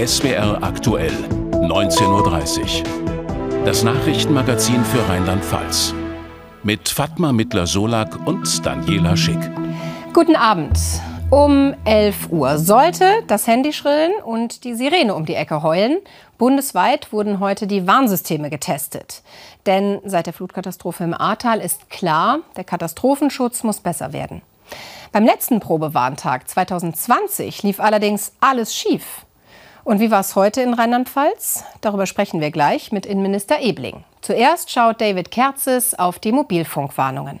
SWR aktuell, 19.30 Uhr. Das Nachrichtenmagazin für Rheinland-Pfalz. Mit Fatma Mittler-Solak und Daniela Schick. Guten Abend. Um 11 Uhr sollte das Handy schrillen und die Sirene um die Ecke heulen. Bundesweit wurden heute die Warnsysteme getestet. Denn seit der Flutkatastrophe im Ahrtal ist klar, der Katastrophenschutz muss besser werden. Beim letzten Probewarntag 2020 lief allerdings alles schief. Und wie war es heute in Rheinland-Pfalz? Darüber sprechen wir gleich mit Innenminister Ebling. Zuerst schaut David Kerzes auf die Mobilfunkwarnungen.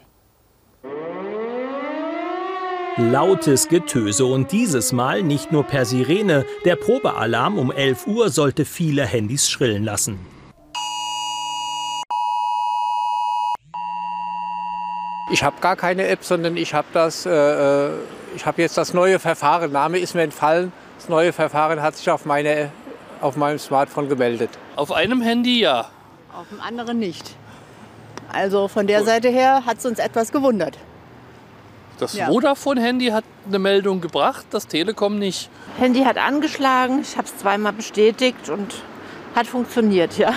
Lautes Getöse und dieses Mal nicht nur per Sirene. Der Probealarm um 11 Uhr sollte viele Handys schrillen lassen. Ich habe gar keine App, sondern ich habe das, äh, äh, ich habe jetzt das neue Verfahren. Name ist mir entfallen. Das neue Verfahren hat sich auf, meine, auf meinem Smartphone gemeldet. Auf einem Handy ja. Auf dem anderen nicht. Also von der Seite her hat es uns etwas gewundert. Das ja. Vodafone-Handy hat eine Meldung gebracht, das Telekom nicht. Handy hat angeschlagen, ich habe es zweimal bestätigt und hat funktioniert, ja.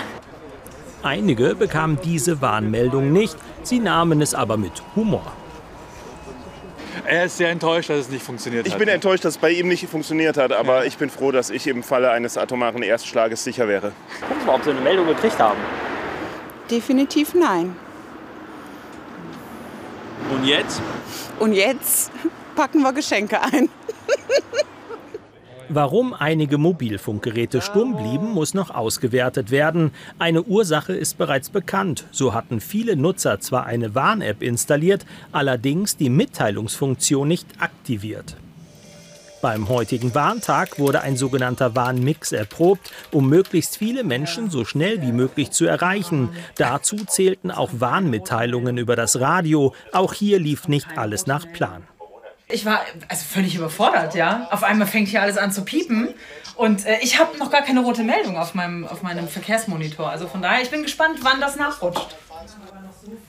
Einige bekamen diese Warnmeldung nicht, sie nahmen es aber mit Humor. Er ist sehr enttäuscht, dass es nicht funktioniert ich hat. Ich bin enttäuscht, dass es bei ihm nicht funktioniert hat, aber ja. ich bin froh, dass ich im Falle eines atomaren Erstschlages sicher wäre. Gucken Sie mal, ob Sie eine Meldung gekriegt haben. Definitiv nein. Und jetzt? Und jetzt packen wir Geschenke ein. Warum einige Mobilfunkgeräte stumm blieben, muss noch ausgewertet werden. Eine Ursache ist bereits bekannt. So hatten viele Nutzer zwar eine Warn-App installiert, allerdings die Mitteilungsfunktion nicht aktiviert. Beim heutigen Warntag wurde ein sogenannter Warnmix erprobt, um möglichst viele Menschen so schnell wie möglich zu erreichen. Dazu zählten auch Warnmitteilungen über das Radio. Auch hier lief nicht alles nach Plan. Ich war also völlig überfordert, ja. Auf einmal fängt hier alles an zu piepen und äh, ich habe noch gar keine rote Meldung auf meinem, auf meinem Verkehrsmonitor. Also von daher, ich bin gespannt, wann das nachrutscht.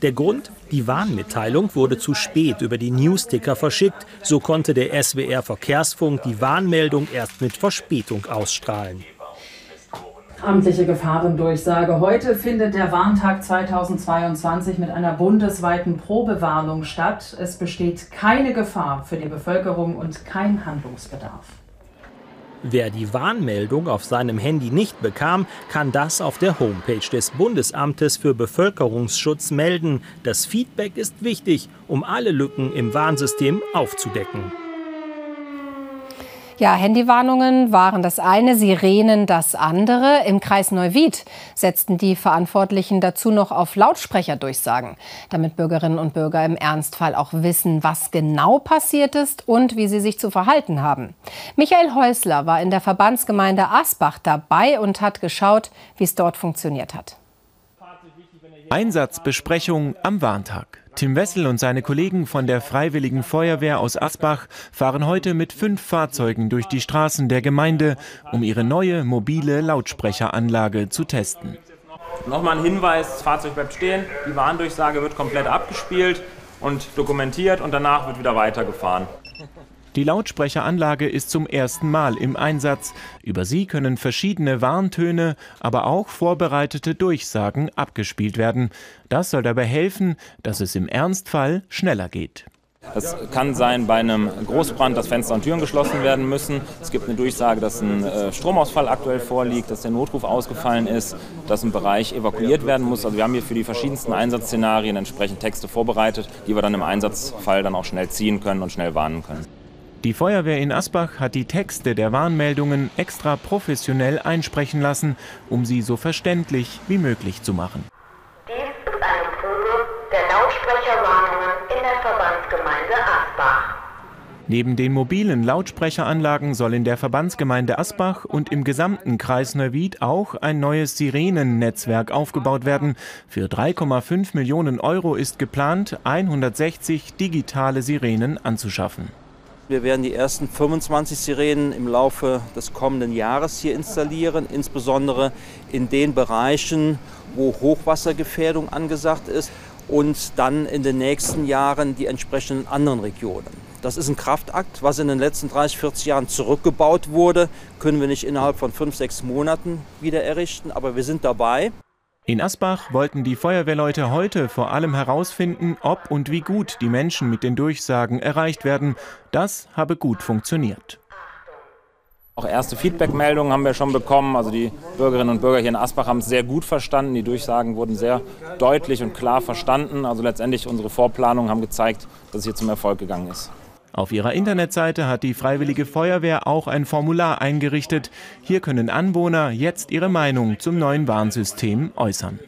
Der Grund? Die Warnmitteilung wurde zu spät über die Newsticker verschickt. So konnte der SWR Verkehrsfunk die Warnmeldung erst mit Verspätung ausstrahlen. Amtliche Gefahrendurchsage. Heute findet der Warntag 2022 mit einer bundesweiten Probewarnung statt. Es besteht keine Gefahr für die Bevölkerung und kein Handlungsbedarf. Wer die Warnmeldung auf seinem Handy nicht bekam, kann das auf der Homepage des Bundesamtes für Bevölkerungsschutz melden. Das Feedback ist wichtig, um alle Lücken im Warnsystem aufzudecken. Ja, Handywarnungen waren das eine, Sirenen das andere. Im Kreis Neuwied setzten die Verantwortlichen dazu noch auf Lautsprecherdurchsagen, damit Bürgerinnen und Bürger im Ernstfall auch wissen, was genau passiert ist und wie sie sich zu verhalten haben. Michael Häusler war in der Verbandsgemeinde Asbach dabei und hat geschaut, wie es dort funktioniert hat. Einsatzbesprechung am Warntag. Tim Wessel und seine Kollegen von der Freiwilligen Feuerwehr aus Asbach fahren heute mit fünf Fahrzeugen durch die Straßen der Gemeinde, um ihre neue mobile Lautsprecheranlage zu testen. Nochmal ein Hinweis, das Fahrzeug bleibt stehen, die Warndurchsage wird komplett abgespielt und dokumentiert und danach wird wieder weitergefahren. Die Lautsprecheranlage ist zum ersten Mal im Einsatz. Über sie können verschiedene Warntöne, aber auch vorbereitete Durchsagen abgespielt werden. Das soll dabei helfen, dass es im Ernstfall schneller geht. Es kann sein bei einem Großbrand, dass Fenster und Türen geschlossen werden müssen. Es gibt eine Durchsage, dass ein äh, Stromausfall aktuell vorliegt, dass der Notruf ausgefallen ist, dass ein Bereich evakuiert werden muss. Also wir haben hier für die verschiedensten Einsatzszenarien entsprechend Texte vorbereitet, die wir dann im Einsatzfall dann auch schnell ziehen können und schnell warnen können. Die Feuerwehr in Asbach hat die Texte der Warnmeldungen extra professionell einsprechen lassen, um sie so verständlich wie möglich zu machen. Dies ist eine Probe der Lautsprecherwarnungen in der Verbandsgemeinde Asbach. Neben den mobilen Lautsprecheranlagen soll in der Verbandsgemeinde Asbach und im gesamten Kreis Neuwied auch ein neues Sirenennetzwerk aufgebaut werden. Für 3,5 Millionen Euro ist geplant, 160 digitale Sirenen anzuschaffen. Wir werden die ersten 25 Sirenen im Laufe des kommenden Jahres hier installieren, insbesondere in den Bereichen, wo Hochwassergefährdung angesagt ist und dann in den nächsten Jahren die entsprechenden anderen Regionen. Das ist ein Kraftakt, was in den letzten 30, 40 Jahren zurückgebaut wurde. Können wir nicht innerhalb von fünf, sechs Monaten wieder errichten, aber wir sind dabei. In Asbach wollten die Feuerwehrleute heute vor allem herausfinden, ob und wie gut die Menschen mit den Durchsagen erreicht werden. Das habe gut funktioniert. Auch erste Feedbackmeldungen haben wir schon bekommen. Also die Bürgerinnen und Bürger hier in Asbach haben es sehr gut verstanden. Die Durchsagen wurden sehr deutlich und klar verstanden. Also letztendlich unsere Vorplanungen haben gezeigt, dass es hier zum Erfolg gegangen ist. Auf ihrer Internetseite hat die Freiwillige Feuerwehr auch ein Formular eingerichtet. Hier können Anwohner jetzt ihre Meinung zum neuen Warnsystem äußern.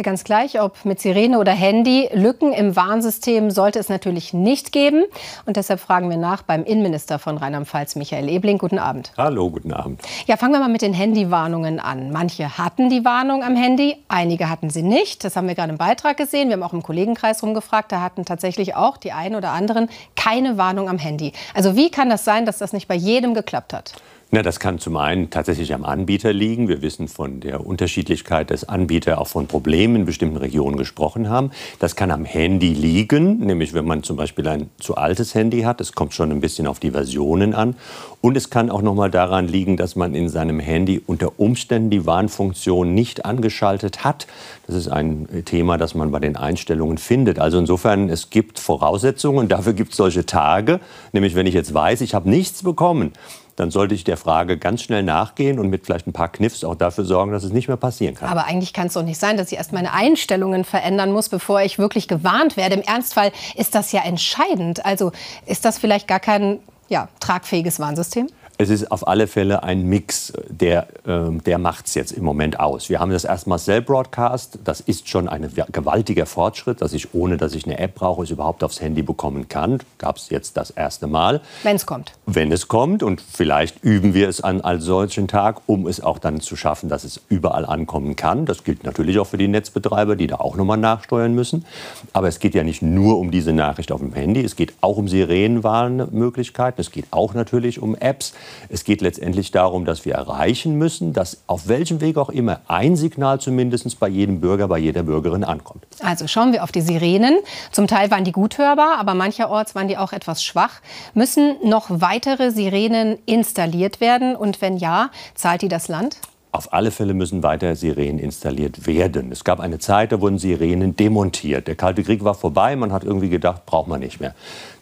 Ja, ganz gleich, ob mit Sirene oder Handy. Lücken im Warnsystem sollte es natürlich nicht geben. Und deshalb fragen wir nach beim Innenminister von Rheinland-Pfalz, Michael Ebling. Guten Abend. Hallo, guten Abend. Ja, fangen wir mal mit den Handywarnungen an. Manche hatten die Warnung am Handy, einige hatten sie nicht. Das haben wir gerade im Beitrag gesehen. Wir haben auch im Kollegenkreis rumgefragt. Da hatten tatsächlich auch die einen oder anderen keine Warnung am Handy. Also wie kann das sein, dass das nicht bei jedem geklappt hat? Na, das kann zum einen tatsächlich am Anbieter liegen. Wir wissen von der Unterschiedlichkeit, dass Anbieter auch von Problemen in bestimmten Regionen gesprochen haben. Das kann am Handy liegen, nämlich wenn man zum Beispiel ein zu altes Handy hat. Es kommt schon ein bisschen auf die Versionen an. Und es kann auch noch mal daran liegen, dass man in seinem Handy unter Umständen die Warnfunktion nicht angeschaltet hat. Das ist ein Thema, das man bei den Einstellungen findet. Also insofern, es gibt Voraussetzungen. Dafür gibt es solche Tage. Nämlich, wenn ich jetzt weiß, ich habe nichts bekommen, dann sollte ich der Frage ganz schnell nachgehen und mit vielleicht ein paar Kniffs auch dafür sorgen, dass es nicht mehr passieren kann. Aber eigentlich kann es doch nicht sein, dass ich erst meine Einstellungen verändern muss, bevor ich wirklich gewarnt werde. Im Ernstfall ist das ja entscheidend. Also ist das vielleicht gar kein ja, tragfähiges Warnsystem? Es ist auf alle Fälle ein Mix, der, äh, der macht es jetzt im Moment aus. Wir haben das erstmal Cell Broadcast. Das ist schon ein gewaltiger Fortschritt, dass ich, ohne dass ich eine App brauche, es überhaupt aufs Handy bekommen kann. Gab es jetzt das erste Mal. Wenn es kommt. Wenn es kommt. Und vielleicht üben wir es an als solchen Tag, um es auch dann zu schaffen, dass es überall ankommen kann. Das gilt natürlich auch für die Netzbetreiber, die da auch nochmal nachsteuern müssen. Aber es geht ja nicht nur um diese Nachricht auf dem Handy. Es geht auch um Sirenenwarnmöglichkeiten. Es geht auch natürlich um Apps. Es geht letztendlich darum, dass wir erreichen müssen, dass auf welchem Weg auch immer ein Signal zumindest bei jedem Bürger, bei jeder Bürgerin ankommt. Also schauen wir auf die Sirenen. Zum Teil waren die gut hörbar, aber mancherorts waren die auch etwas schwach. Müssen noch weitere Sirenen installiert werden? Und wenn ja, zahlt die das Land? Auf alle Fälle müssen weiter Sirenen installiert werden. Es gab eine Zeit, da wurden Sirenen demontiert. Der Kalte Krieg war vorbei, man hat irgendwie gedacht, braucht man nicht mehr.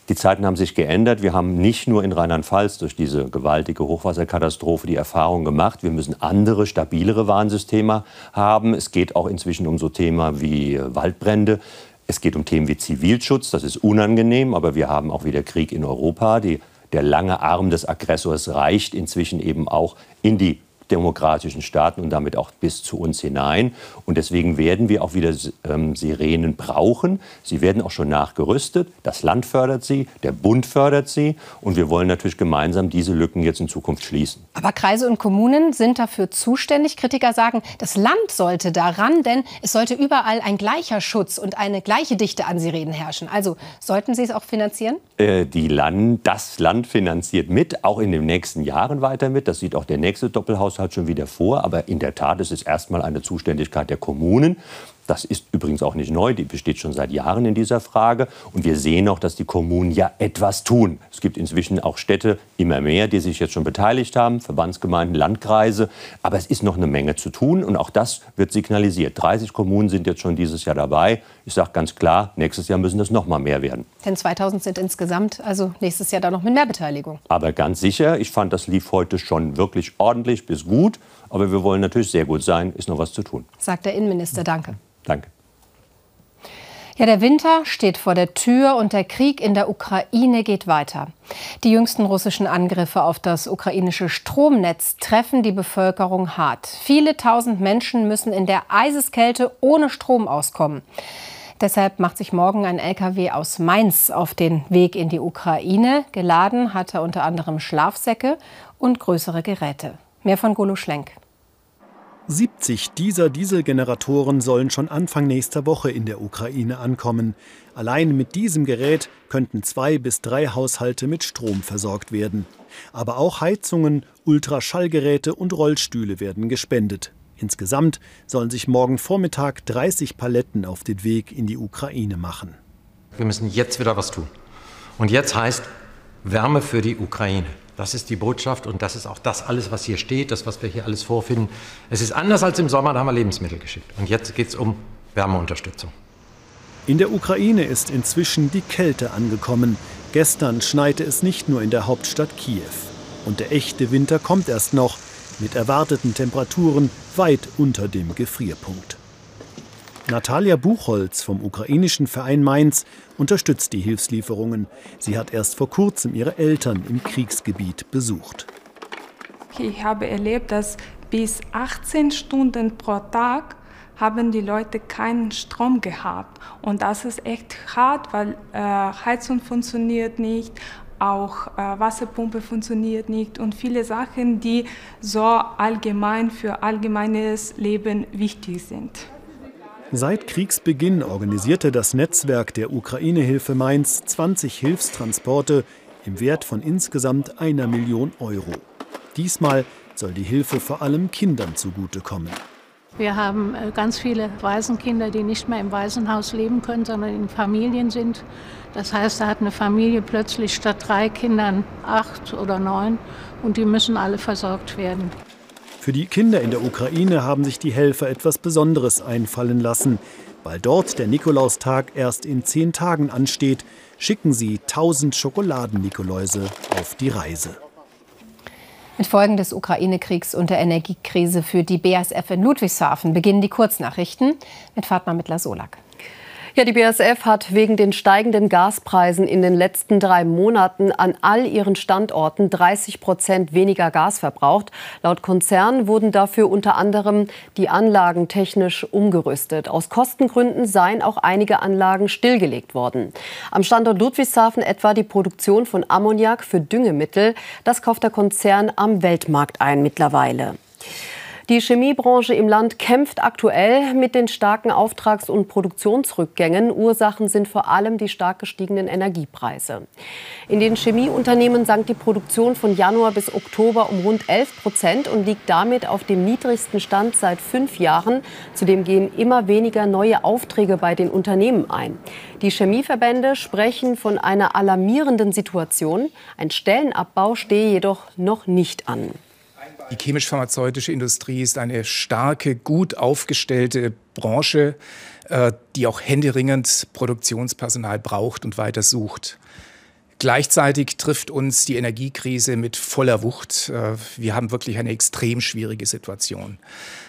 Die Zeiten haben sich geändert. Wir haben nicht nur in Rheinland-Pfalz durch diese gewaltige Hochwasserkatastrophe die Erfahrung gemacht, wir müssen andere, stabilere Warnsysteme haben. Es geht auch inzwischen um so Themen wie Waldbrände. Es geht um Themen wie Zivilschutz. Das ist unangenehm, aber wir haben auch wieder Krieg in Europa. Die, der lange Arm des Aggressors reicht inzwischen eben auch in die demokratischen Staaten und damit auch bis zu uns hinein. Und deswegen werden wir auch wieder ähm, Sirenen brauchen. Sie werden auch schon nachgerüstet. Das Land fördert sie, der Bund fördert sie. Und wir wollen natürlich gemeinsam diese Lücken jetzt in Zukunft schließen. Aber Kreise und Kommunen sind dafür zuständig. Kritiker sagen, das Land sollte daran, denn es sollte überall ein gleicher Schutz und eine gleiche Dichte an Sirenen herrschen. Also sollten Sie es auch finanzieren? Äh, die Land, das Land finanziert mit, auch in den nächsten Jahren weiter mit. Das sieht auch der nächste Doppelhaushalt Haushalt schon wieder vor. Aber in der Tat ist es erstmal eine Zuständigkeit der Kommunen. Das ist übrigens auch nicht neu, die besteht schon seit Jahren in dieser Frage. Und wir sehen auch, dass die Kommunen ja etwas tun. Es gibt inzwischen auch Städte, immer mehr, die sich jetzt schon beteiligt haben, Verbandsgemeinden, Landkreise. Aber es ist noch eine Menge zu tun und auch das wird signalisiert. 30 Kommunen sind jetzt schon dieses Jahr dabei. Ich sage ganz klar, nächstes Jahr müssen das noch mal mehr werden. Denn 2000 sind insgesamt, also nächstes Jahr dann noch mit mehr Beteiligung. Aber ganz sicher, ich fand, das lief heute schon wirklich ordentlich bis gut. Aber wir wollen natürlich sehr gut sein, ist noch was zu tun. Sagt der Innenminister. Danke. Danke. Ja, der Winter steht vor der Tür und der Krieg in der Ukraine geht weiter. Die jüngsten russischen Angriffe auf das ukrainische Stromnetz treffen die Bevölkerung hart. Viele tausend Menschen müssen in der Eiseskälte ohne Strom auskommen. Deshalb macht sich morgen ein LKW aus Mainz auf den Weg in die Ukraine. Geladen hat er unter anderem Schlafsäcke und größere Geräte. Mehr von Golo Schlenk. 70 dieser Dieselgeneratoren sollen schon Anfang nächster Woche in der Ukraine ankommen. Allein mit diesem Gerät könnten zwei bis drei Haushalte mit Strom versorgt werden. Aber auch Heizungen, Ultraschallgeräte und Rollstühle werden gespendet. Insgesamt sollen sich morgen Vormittag 30 Paletten auf den Weg in die Ukraine machen. Wir müssen jetzt wieder was tun. Und jetzt heißt Wärme für die Ukraine. Das ist die Botschaft und das ist auch das alles, was hier steht, das, was wir hier alles vorfinden. Es ist anders als im Sommer, da haben wir Lebensmittel geschickt. Und jetzt geht es um Wärmeunterstützung. In der Ukraine ist inzwischen die Kälte angekommen. Gestern schneite es nicht nur in der Hauptstadt Kiew. Und der echte Winter kommt erst noch, mit erwarteten Temperaturen weit unter dem Gefrierpunkt. Natalia Buchholz vom ukrainischen Verein Mainz unterstützt die Hilfslieferungen. Sie hat erst vor kurzem ihre Eltern im Kriegsgebiet besucht. Ich habe erlebt, dass bis 18 Stunden pro Tag haben die Leute keinen Strom gehabt. Und das ist echt hart, weil äh, Heizung funktioniert nicht, auch äh, Wasserpumpe funktioniert nicht und viele Sachen, die so allgemein für allgemeines Leben wichtig sind. Seit Kriegsbeginn organisierte das Netzwerk der Ukraine-Hilfe Mainz 20 Hilfstransporte im Wert von insgesamt einer Million Euro. Diesmal soll die Hilfe vor allem Kindern zugutekommen. Wir haben äh, ganz viele Waisenkinder, die nicht mehr im Waisenhaus leben können, sondern in Familien sind. Das heißt, da hat eine Familie plötzlich statt drei Kindern acht oder neun und die müssen alle versorgt werden. Für die Kinder in der Ukraine haben sich die Helfer etwas Besonderes einfallen lassen. Weil dort der Nikolaustag erst in zehn Tagen ansteht, schicken sie 1000 Schokoladen-Nikoläuse auf die Reise. Mit Folgen des Ukraine-Kriegs und der Energiekrise für die BASF in Ludwigshafen beginnen die Kurznachrichten mit Fatma Mittler-Solak. Ja, die BASF hat wegen den steigenden Gaspreisen in den letzten drei Monaten an all ihren Standorten 30 Prozent weniger Gas verbraucht. Laut Konzern wurden dafür unter anderem die Anlagen technisch umgerüstet. Aus Kostengründen seien auch einige Anlagen stillgelegt worden. Am Standort Ludwigshafen etwa die Produktion von Ammoniak für Düngemittel. Das kauft der Konzern am Weltmarkt ein mittlerweile. Die Chemiebranche im Land kämpft aktuell mit den starken Auftrags- und Produktionsrückgängen. Ursachen sind vor allem die stark gestiegenen Energiepreise. In den Chemieunternehmen sank die Produktion von Januar bis Oktober um rund 11 Prozent und liegt damit auf dem niedrigsten Stand seit fünf Jahren. Zudem gehen immer weniger neue Aufträge bei den Unternehmen ein. Die Chemieverbände sprechen von einer alarmierenden Situation. Ein Stellenabbau stehe jedoch noch nicht an. Die chemisch-pharmazeutische Industrie ist eine starke, gut aufgestellte Branche, äh, die auch händeringend Produktionspersonal braucht und weiter sucht. Gleichzeitig trifft uns die Energiekrise mit voller Wucht. Äh, wir haben wirklich eine extrem schwierige Situation.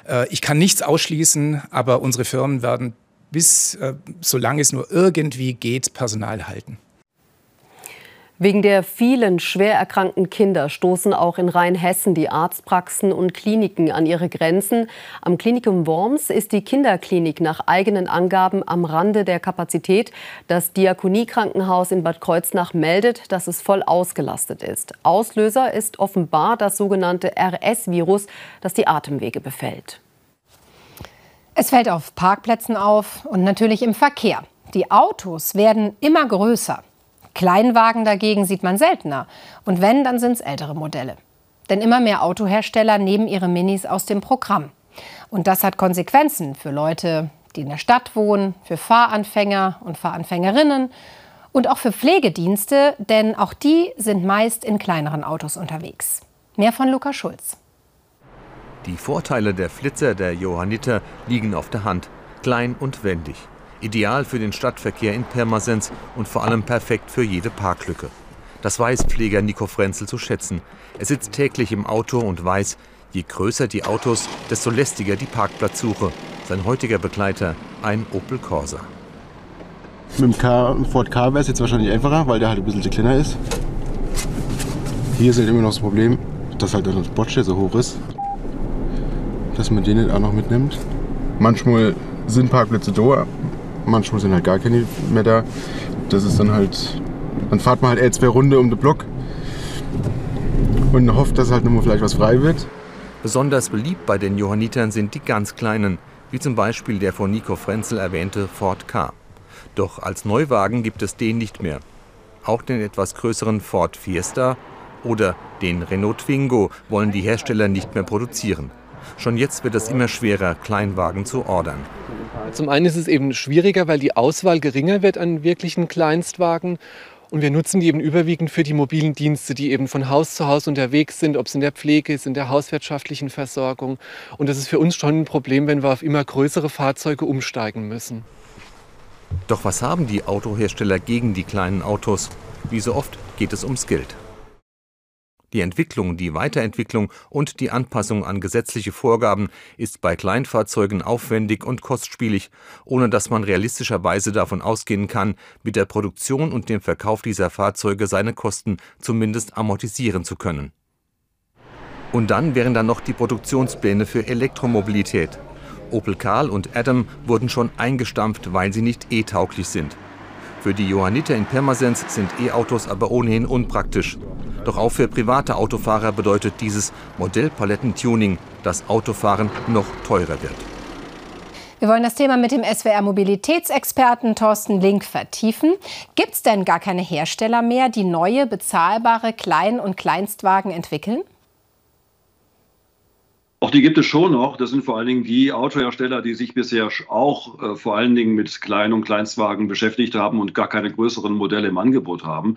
Äh, ich kann nichts ausschließen, aber unsere Firmen werden bis, solange es nur irgendwie geht, Personal halten. Wegen der vielen schwer erkrankten Kinder stoßen auch in Rheinhessen die Arztpraxen und Kliniken an ihre Grenzen. Am Klinikum Worms ist die Kinderklinik nach eigenen Angaben am Rande der Kapazität. Das Diakoniekrankenhaus in Bad Kreuznach meldet, dass es voll ausgelastet ist. Auslöser ist offenbar das sogenannte RS-Virus, das die Atemwege befällt. Es fällt auf Parkplätzen auf und natürlich im Verkehr. Die Autos werden immer größer. Kleinwagen dagegen sieht man seltener. Und wenn, dann sind es ältere Modelle. Denn immer mehr Autohersteller nehmen ihre Minis aus dem Programm. Und das hat Konsequenzen für Leute, die in der Stadt wohnen, für Fahranfänger und Fahranfängerinnen und auch für Pflegedienste, denn auch die sind meist in kleineren Autos unterwegs. Mehr von Luca Schulz. Die Vorteile der Flitzer der Johanniter liegen auf der Hand. Klein und wendig. Ideal für den Stadtverkehr in Pirmasens und vor allem perfekt für jede Parklücke. Das weiß Pfleger Nico Frenzel zu schätzen. Er sitzt täglich im Auto und weiß, je größer die Autos, desto lästiger die Parkplatzsuche. Sein heutiger Begleiter, ein Opel Corsa. Mit dem K, Ford K wäre es jetzt wahrscheinlich einfacher, weil der halt ein bisschen kleiner ist. Hier ist halt immer noch das Problem, dass halt das Bocce so hoch ist, dass man den nicht auch noch mitnimmt. Manchmal sind Parkplätze da, manchmal sind halt gar keine mehr da. Das ist dann halt, dann fahrt man halt eher zwei Runde um den Block und hofft, dass halt nochmal vielleicht was frei wird. Besonders beliebt bei den Johannitern sind die ganz kleinen, wie zum Beispiel der von Nico Frenzel erwähnte Ford K. Doch als Neuwagen gibt es den nicht mehr. Auch den etwas größeren Ford Fiesta oder den Renault Twingo wollen die Hersteller nicht mehr produzieren. Schon jetzt wird es immer schwerer, Kleinwagen zu ordern. Zum einen ist es eben schwieriger, weil die Auswahl geringer wird an wirklichen Kleinstwagen. Und wir nutzen die eben überwiegend für die mobilen Dienste, die eben von Haus zu Haus unterwegs sind, ob es in der Pflege ist, in der hauswirtschaftlichen Versorgung. Und das ist für uns schon ein Problem, wenn wir auf immer größere Fahrzeuge umsteigen müssen. Doch was haben die Autohersteller gegen die kleinen Autos? Wie so oft geht es ums Geld. Die Entwicklung, die Weiterentwicklung und die Anpassung an gesetzliche Vorgaben ist bei Kleinfahrzeugen aufwendig und kostspielig, ohne dass man realistischerweise davon ausgehen kann, mit der Produktion und dem Verkauf dieser Fahrzeuge seine Kosten zumindest amortisieren zu können. Und dann wären da noch die Produktionspläne für Elektromobilität. Opel Karl und Adam wurden schon eingestampft, weil sie nicht E-tauglich sind. Für die Johanniter in Pirmasens sind E-Autos aber ohnehin unpraktisch. Doch auch für private Autofahrer bedeutet dieses Modellpalettentuning, dass Autofahren noch teurer wird. Wir wollen das Thema mit dem SWR-Mobilitätsexperten Thorsten Link vertiefen. Gibt es denn gar keine Hersteller mehr, die neue, bezahlbare Klein- und Kleinstwagen entwickeln? Auch die gibt es schon noch. Das sind vor allen Dingen die Autohersteller, die sich bisher auch äh, vor allen Dingen mit Klein- und Kleinstwagen beschäftigt haben und gar keine größeren Modelle im Angebot haben.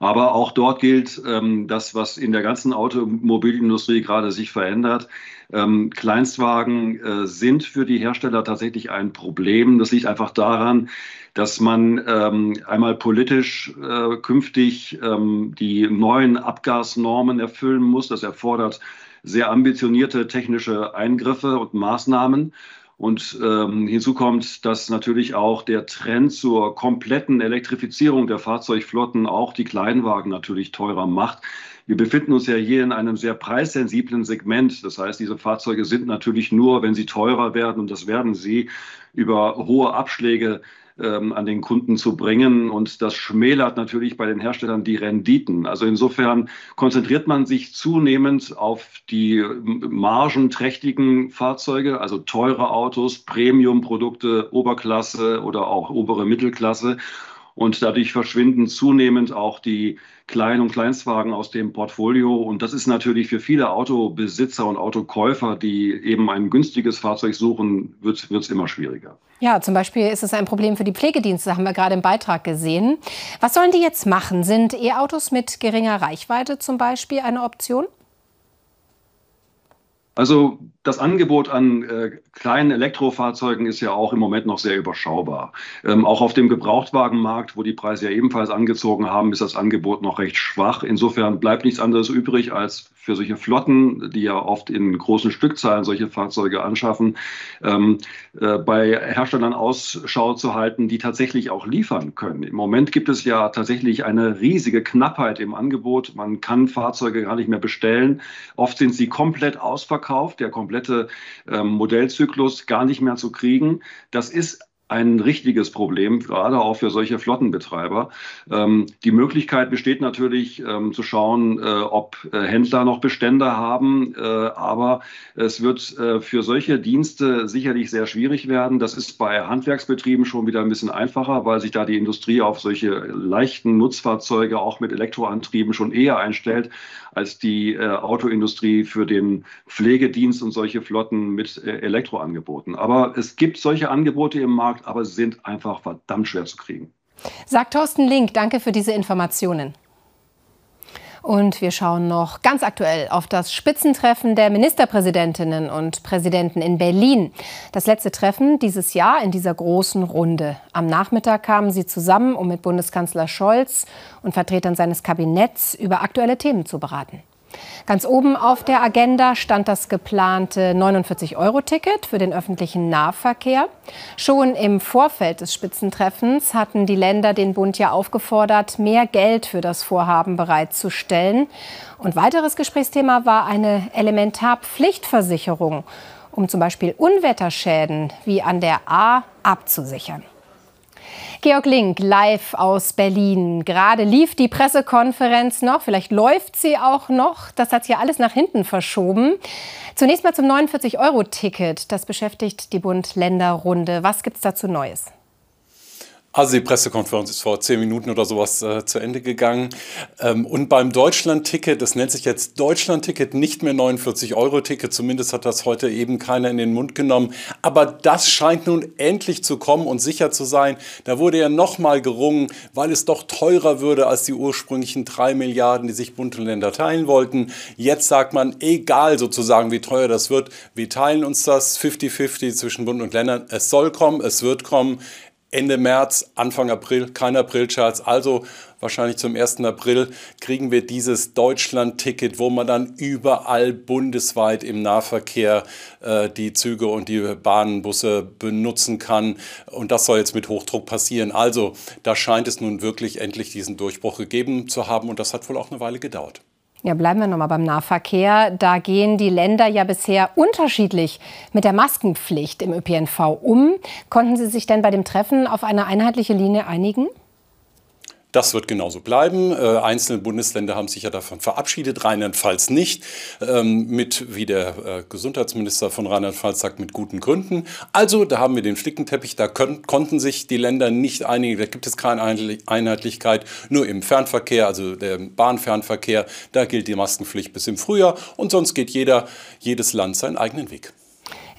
Aber auch dort gilt ähm, das, was in der ganzen Automobilindustrie gerade sich verändert. Ähm, Kleinstwagen äh, sind für die Hersteller tatsächlich ein Problem. Das liegt einfach daran, dass man ähm, einmal politisch äh, künftig ähm, die neuen Abgasnormen erfüllen muss. Das erfordert sehr ambitionierte technische Eingriffe und Maßnahmen. Und ähm, hinzu kommt, dass natürlich auch der Trend zur kompletten Elektrifizierung der Fahrzeugflotten auch die Kleinwagen natürlich teurer macht. Wir befinden uns ja hier in einem sehr preissensiblen Segment. Das heißt, diese Fahrzeuge sind natürlich nur, wenn sie teurer werden, und das werden sie, über hohe Abschläge ähm, an den Kunden zu bringen. Und das schmälert natürlich bei den Herstellern die Renditen. Also insofern konzentriert man sich zunehmend auf die margenträchtigen Fahrzeuge, also teure Autos, Premium-Produkte, Oberklasse oder auch obere Mittelklasse. Und dadurch verschwinden zunehmend auch die Klein- und Kleinstwagen aus dem Portfolio. Und das ist natürlich für viele Autobesitzer und Autokäufer, die eben ein günstiges Fahrzeug suchen, wird es immer schwieriger. Ja, zum Beispiel ist es ein Problem für die Pflegedienste, haben wir gerade im Beitrag gesehen. Was sollen die jetzt machen? Sind E-Autos mit geringer Reichweite zum Beispiel eine Option? Also das Angebot an äh, kleinen Elektrofahrzeugen ist ja auch im Moment noch sehr überschaubar. Ähm, auch auf dem Gebrauchtwagenmarkt, wo die Preise ja ebenfalls angezogen haben, ist das Angebot noch recht schwach. Insofern bleibt nichts anderes übrig, als für solche Flotten, die ja oft in großen Stückzahlen solche Fahrzeuge anschaffen, ähm, äh, bei Herstellern Ausschau zu halten, die tatsächlich auch liefern können. Im Moment gibt es ja tatsächlich eine riesige Knappheit im Angebot. Man kann Fahrzeuge gar nicht mehr bestellen. Oft sind sie komplett ausverkauft. Der komplette ähm, Modellzyklus gar nicht mehr zu kriegen. Das ist ein richtiges Problem, gerade auch für solche Flottenbetreiber. Ähm, die Möglichkeit besteht natürlich ähm, zu schauen, äh, ob äh, Händler noch Bestände haben, äh, aber es wird äh, für solche Dienste sicherlich sehr schwierig werden. Das ist bei Handwerksbetrieben schon wieder ein bisschen einfacher, weil sich da die Industrie auf solche leichten Nutzfahrzeuge auch mit Elektroantrieben schon eher einstellt als die äh, Autoindustrie für den Pflegedienst und solche Flotten mit äh, Elektroangeboten. Aber es gibt solche Angebote im Markt, aber sind einfach verdammt schwer zu kriegen. Sagt Thorsten Link, danke für diese Informationen. Und wir schauen noch ganz aktuell auf das Spitzentreffen der Ministerpräsidentinnen und Präsidenten in Berlin. Das letzte Treffen dieses Jahr in dieser großen Runde. Am Nachmittag kamen sie zusammen, um mit Bundeskanzler Scholz und Vertretern seines Kabinetts über aktuelle Themen zu beraten. Ganz oben auf der Agenda stand das geplante 49-Euro-Ticket für den öffentlichen Nahverkehr. Schon im Vorfeld des Spitzentreffens hatten die Länder den Bund ja aufgefordert, mehr Geld für das Vorhaben bereitzustellen. Und weiteres Gesprächsthema war eine Elementarpflichtversicherung, um zum Beispiel Unwetterschäden wie an der A abzusichern. Georg Link live aus Berlin. Gerade lief die Pressekonferenz noch, vielleicht läuft sie auch noch. Das hat hier alles nach hinten verschoben. Zunächst mal zum 49-Euro-Ticket. Das beschäftigt die Bund-Länder-Runde. Was gibt es dazu Neues? Also die Pressekonferenz ist vor zehn Minuten oder sowas äh, zu Ende gegangen. Ähm, und beim Deutschland-Ticket, das nennt sich jetzt Deutschland-Ticket, nicht mehr 49-Euro-Ticket, zumindest hat das heute eben keiner in den Mund genommen. Aber das scheint nun endlich zu kommen und sicher zu sein. Da wurde ja nochmal gerungen, weil es doch teurer würde als die ursprünglichen drei Milliarden, die sich und Länder teilen wollten. Jetzt sagt man, egal sozusagen, wie teuer das wird, wir teilen uns das 50-50 zwischen Bund und Ländern. Es soll kommen, es wird kommen. Ende März, Anfang April, kein Aprilcharts. Also wahrscheinlich zum 1. April kriegen wir dieses Deutschland-Ticket, wo man dann überall bundesweit im Nahverkehr äh, die Züge und die Bahnen, Busse benutzen kann. Und das soll jetzt mit Hochdruck passieren. Also da scheint es nun wirklich endlich diesen Durchbruch gegeben zu haben. Und das hat wohl auch eine Weile gedauert. Ja, bleiben wir noch mal beim Nahverkehr. Da gehen die Länder ja bisher unterschiedlich mit der Maskenpflicht im ÖPNV um. Konnten Sie sich denn bei dem Treffen auf eine einheitliche Linie einigen? Das wird genauso bleiben. Äh, einzelne Bundesländer haben sich ja davon verabschiedet, Rheinland-Pfalz nicht, ähm, mit, wie der äh, Gesundheitsminister von Rheinland-Pfalz sagt, mit guten Gründen. Also, da haben wir den Flickenteppich, da können, konnten sich die Länder nicht einigen, da gibt es keine Einheitlichkeit, nur im Fernverkehr, also der Bahnfernverkehr, da gilt die Maskenpflicht bis im Frühjahr und sonst geht jeder, jedes Land seinen eigenen Weg.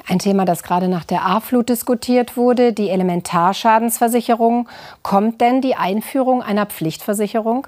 Ein Thema, das gerade nach der A-Flut diskutiert wurde, die Elementarschadensversicherung. Kommt denn die Einführung einer Pflichtversicherung?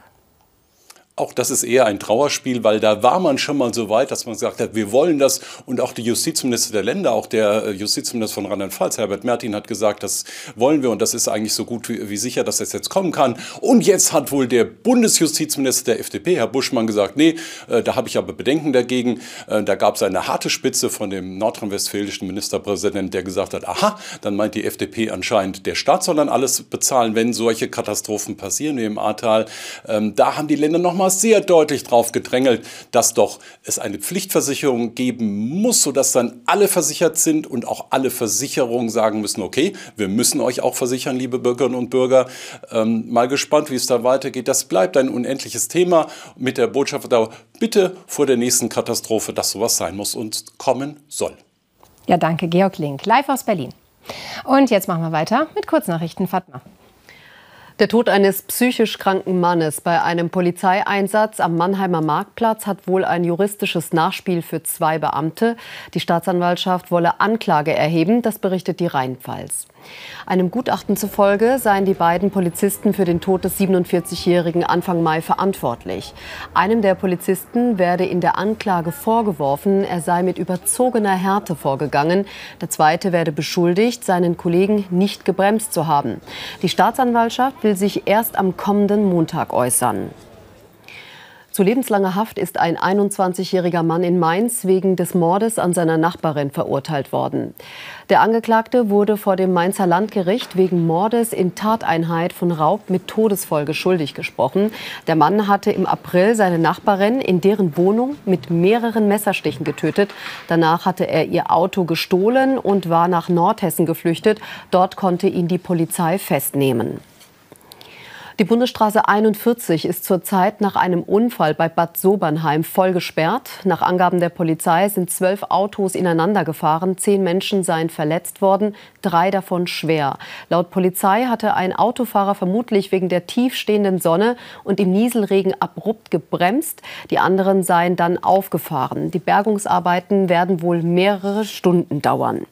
Auch das ist eher ein Trauerspiel, weil da war man schon mal so weit, dass man gesagt hat, wir wollen das. Und auch die Justizminister der Länder, auch der äh, Justizminister von Rheinland-Pfalz, Herbert Mertin, hat gesagt, das wollen wir und das ist eigentlich so gut wie, sicher, dass das jetzt kommen kann. Und jetzt hat wohl der Bundesjustizminister der FDP, Herr Buschmann, gesagt, nee, äh, da habe ich aber Bedenken dagegen. Äh, da gab es eine harte Spitze von dem nordrhein-westfälischen Ministerpräsidenten, der gesagt hat, aha, dann meint die FDP anscheinend, der Staat soll dann alles bezahlen, wenn solche Katastrophen passieren wie im Ahrtal. Ähm, da haben die Länder noch mal sehr deutlich darauf gedrängelt, dass doch es eine Pflichtversicherung geben muss, sodass dann alle versichert sind und auch alle Versicherungen sagen müssen, okay, wir müssen euch auch versichern, liebe Bürgerinnen und Bürger. Ähm, mal gespannt, wie es da weitergeht. Das bleibt ein unendliches Thema mit der Botschaft, bitte vor der nächsten Katastrophe, dass sowas sein muss und kommen soll. Ja, danke, Georg Link, live aus Berlin. Und jetzt machen wir weiter mit Kurznachrichten. Fatma. Der Tod eines psychisch kranken Mannes bei einem Polizeieinsatz am Mannheimer Marktplatz hat wohl ein juristisches Nachspiel für zwei Beamte. Die Staatsanwaltschaft wolle Anklage erheben, das berichtet die Rheinpfalz. Einem Gutachten zufolge seien die beiden Polizisten für den Tod des 47-Jährigen Anfang Mai verantwortlich. Einem der Polizisten werde in der Anklage vorgeworfen, er sei mit überzogener Härte vorgegangen. Der zweite werde beschuldigt, seinen Kollegen nicht gebremst zu haben. Die Staatsanwaltschaft will sich erst am kommenden Montag äußern. Zu lebenslanger Haft ist ein 21-jähriger Mann in Mainz wegen des Mordes an seiner Nachbarin verurteilt worden. Der Angeklagte wurde vor dem Mainzer Landgericht wegen Mordes in Tateinheit von Raub mit Todesfolge schuldig gesprochen. Der Mann hatte im April seine Nachbarin in deren Wohnung mit mehreren Messerstichen getötet. Danach hatte er ihr Auto gestohlen und war nach Nordhessen geflüchtet. Dort konnte ihn die Polizei festnehmen. Die Bundesstraße 41 ist zurzeit nach einem Unfall bei Bad Sobernheim voll gesperrt. Nach Angaben der Polizei sind zwölf Autos ineinander gefahren. Zehn Menschen seien verletzt worden, drei davon schwer. Laut Polizei hatte ein Autofahrer vermutlich wegen der tiefstehenden Sonne und im Nieselregen abrupt gebremst. Die anderen seien dann aufgefahren. Die Bergungsarbeiten werden wohl mehrere Stunden dauern.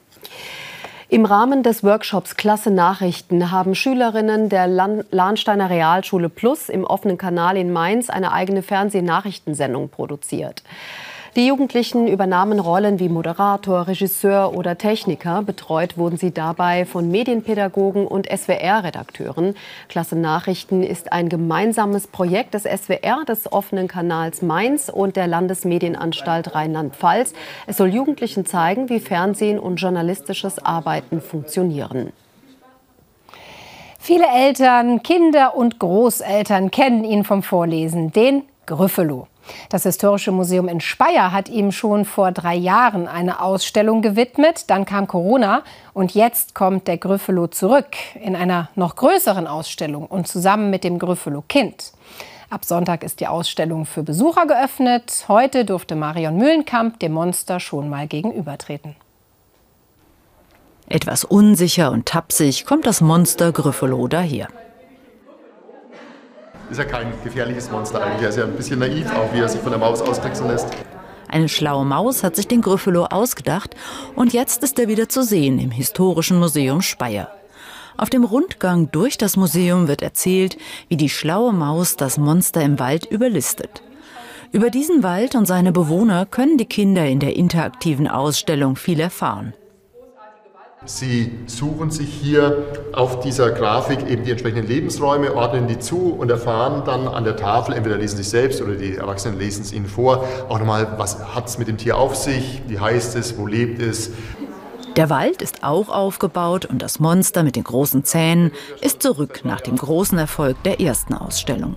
Im Rahmen des Workshops Klasse Nachrichten haben Schülerinnen der Lahnsteiner Realschule Plus im offenen Kanal in Mainz eine eigene Fernsehnachrichtensendung produziert. Die Jugendlichen übernahmen Rollen wie Moderator, Regisseur oder Techniker. Betreut wurden sie dabei von Medienpädagogen und SWR-Redakteuren. Klasse Nachrichten ist ein gemeinsames Projekt des SWR, des offenen Kanals Mainz und der Landesmedienanstalt Rheinland-Pfalz. Es soll Jugendlichen zeigen, wie Fernsehen und journalistisches Arbeiten funktionieren. Viele Eltern, Kinder und Großeltern kennen ihn vom Vorlesen, den Gryffalo. Das Historische Museum in Speyer hat ihm schon vor drei Jahren eine Ausstellung gewidmet. Dann kam Corona und jetzt kommt der Gryffalo zurück in einer noch größeren Ausstellung und zusammen mit dem Gryffalo Kind. Ab Sonntag ist die Ausstellung für Besucher geöffnet. Heute durfte Marion Mühlenkamp dem Monster schon mal gegenübertreten. Etwas unsicher und tapsig kommt das Monster Gryffalo daher. Ist ja kein gefährliches Monster eigentlich. Er ist ja ein bisschen naiv, auch wie er sich von der Maus austricksen lässt. Eine schlaue Maus hat sich den Gryffalo ausgedacht und jetzt ist er wieder zu sehen im Historischen Museum Speyer. Auf dem Rundgang durch das Museum wird erzählt, wie die schlaue Maus das Monster im Wald überlistet. Über diesen Wald und seine Bewohner können die Kinder in der interaktiven Ausstellung viel erfahren. Sie suchen sich hier auf dieser Grafik eben die entsprechenden Lebensräume, ordnen die zu und erfahren dann an der Tafel, entweder lesen sie selbst oder die Erwachsenen lesen es ihnen vor, auch nochmal, was hat es mit dem Tier auf sich, wie heißt es, wo lebt es. Der Wald ist auch aufgebaut und das Monster mit den großen Zähnen ist zurück nach dem großen Erfolg der ersten Ausstellung.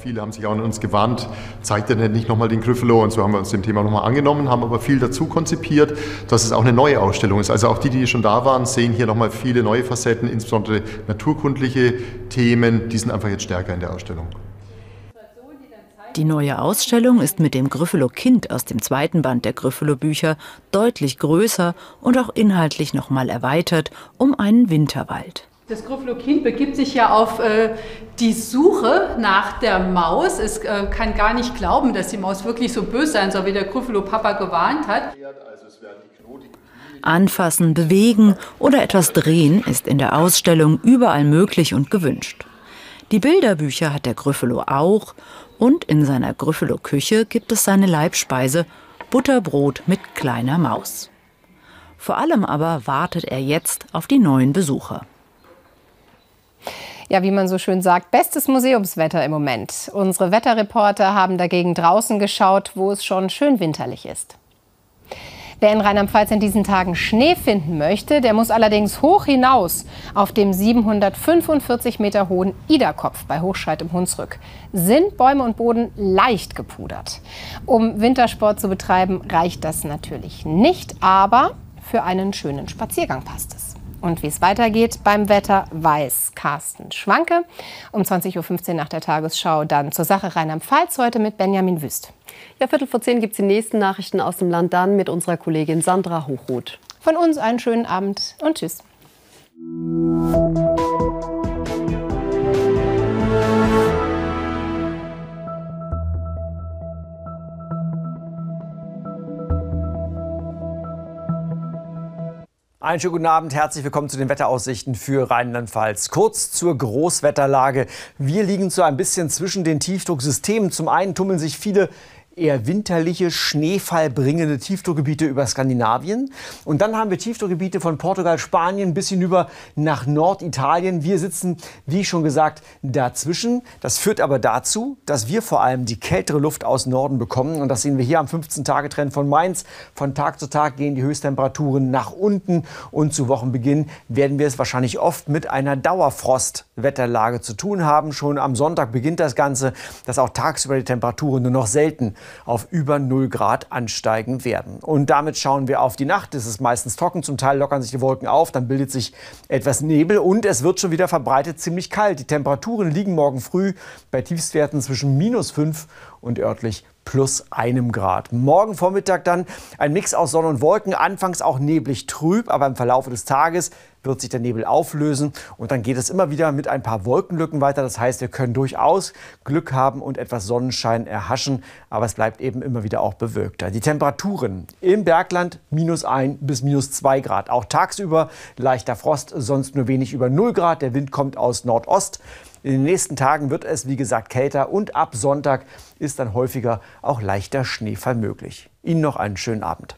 Viele haben sich auch an uns gewarnt, zeigt denn nicht nochmal den Gryffalo? Und so haben wir uns dem Thema nochmal angenommen, haben aber viel dazu konzipiert, dass es auch eine neue Ausstellung ist. Also auch die, die schon da waren, sehen hier nochmal viele neue Facetten, insbesondere naturkundliche Themen, die sind einfach jetzt stärker in der Ausstellung. Die neue Ausstellung ist mit dem Gryffalo Kind aus dem zweiten Band der Gryffalo Bücher deutlich größer und auch inhaltlich nochmal erweitert um einen Winterwald. Das Gryffalo-Kind begibt sich ja auf äh, die Suche nach der Maus. Es äh, kann gar nicht glauben, dass die Maus wirklich so böse sein soll, wie der Gryffalo-Papa gewarnt hat. Anfassen, bewegen oder etwas drehen ist in der Ausstellung überall möglich und gewünscht. Die Bilderbücher hat der Gryffalo auch und in seiner Gryffalo-Küche gibt es seine Leibspeise Butterbrot mit kleiner Maus. Vor allem aber wartet er jetzt auf die neuen Besucher. Ja, wie man so schön sagt, bestes Museumswetter im Moment. Unsere Wetterreporter haben dagegen draußen geschaut, wo es schon schön winterlich ist. Wer in Rheinland-Pfalz in diesen Tagen Schnee finden möchte, der muss allerdings hoch hinaus auf dem 745 Meter hohen Iderkopf bei Hochscheid im Hunsrück. Sind Bäume und Boden leicht gepudert. Um Wintersport zu betreiben, reicht das natürlich nicht, aber für einen schönen Spaziergang passt es. Und wie es weitergeht beim Wetter, weiß Carsten Schwanke. Um 20.15 Uhr nach der Tagesschau dann zur Sache Rheinland-Pfalz heute mit Benjamin Wüst. Ja, Viertel vor zehn gibt es die nächsten Nachrichten aus dem Land dann mit unserer Kollegin Sandra Hochroth. Von uns einen schönen Abend und tschüss. Einen schönen guten Abend, herzlich willkommen zu den Wetteraussichten für Rheinland-Pfalz. Kurz zur Großwetterlage. Wir liegen so ein bisschen zwischen den Tiefdrucksystemen. Zum einen tummeln sich viele eher winterliche, schneefallbringende Tiefdruckgebiete über Skandinavien. Und dann haben wir Tiefdruckgebiete von Portugal, Spanien bis hinüber nach Norditalien. Wir sitzen, wie schon gesagt, dazwischen. Das führt aber dazu, dass wir vor allem die kältere Luft aus Norden bekommen. Und das sehen wir hier am 15-Tage-Trend von Mainz. Von Tag zu Tag gehen die Höchsttemperaturen nach unten. Und zu Wochenbeginn werden wir es wahrscheinlich oft mit einer Dauerfrostwetterlage zu tun haben. Schon am Sonntag beginnt das Ganze, dass auch tagsüber die Temperaturen nur noch selten auf über 0 Grad ansteigen werden. Und damit schauen wir auf die Nacht. Es ist meistens trocken, zum Teil lockern sich die Wolken auf, dann bildet sich etwas Nebel und es wird schon wieder verbreitet ziemlich kalt. Die Temperaturen liegen morgen früh bei Tiefstwerten zwischen minus 5 und örtlich plus einem Grad. Morgen Vormittag dann ein Mix aus Sonne und Wolken, anfangs auch neblig trüb, aber im Verlauf des Tages wird sich der Nebel auflösen und dann geht es immer wieder mit ein paar Wolkenlücken weiter. Das heißt, wir können durchaus Glück haben und etwas Sonnenschein erhaschen, aber es bleibt eben immer wieder auch bewölkter. Die Temperaturen im Bergland minus 1 bis minus 2 Grad. Auch tagsüber leichter Frost, sonst nur wenig über 0 Grad. Der Wind kommt aus Nordost. In den nächsten Tagen wird es, wie gesagt, kälter und ab Sonntag ist dann häufiger auch leichter Schneefall möglich. Ihnen noch einen schönen Abend.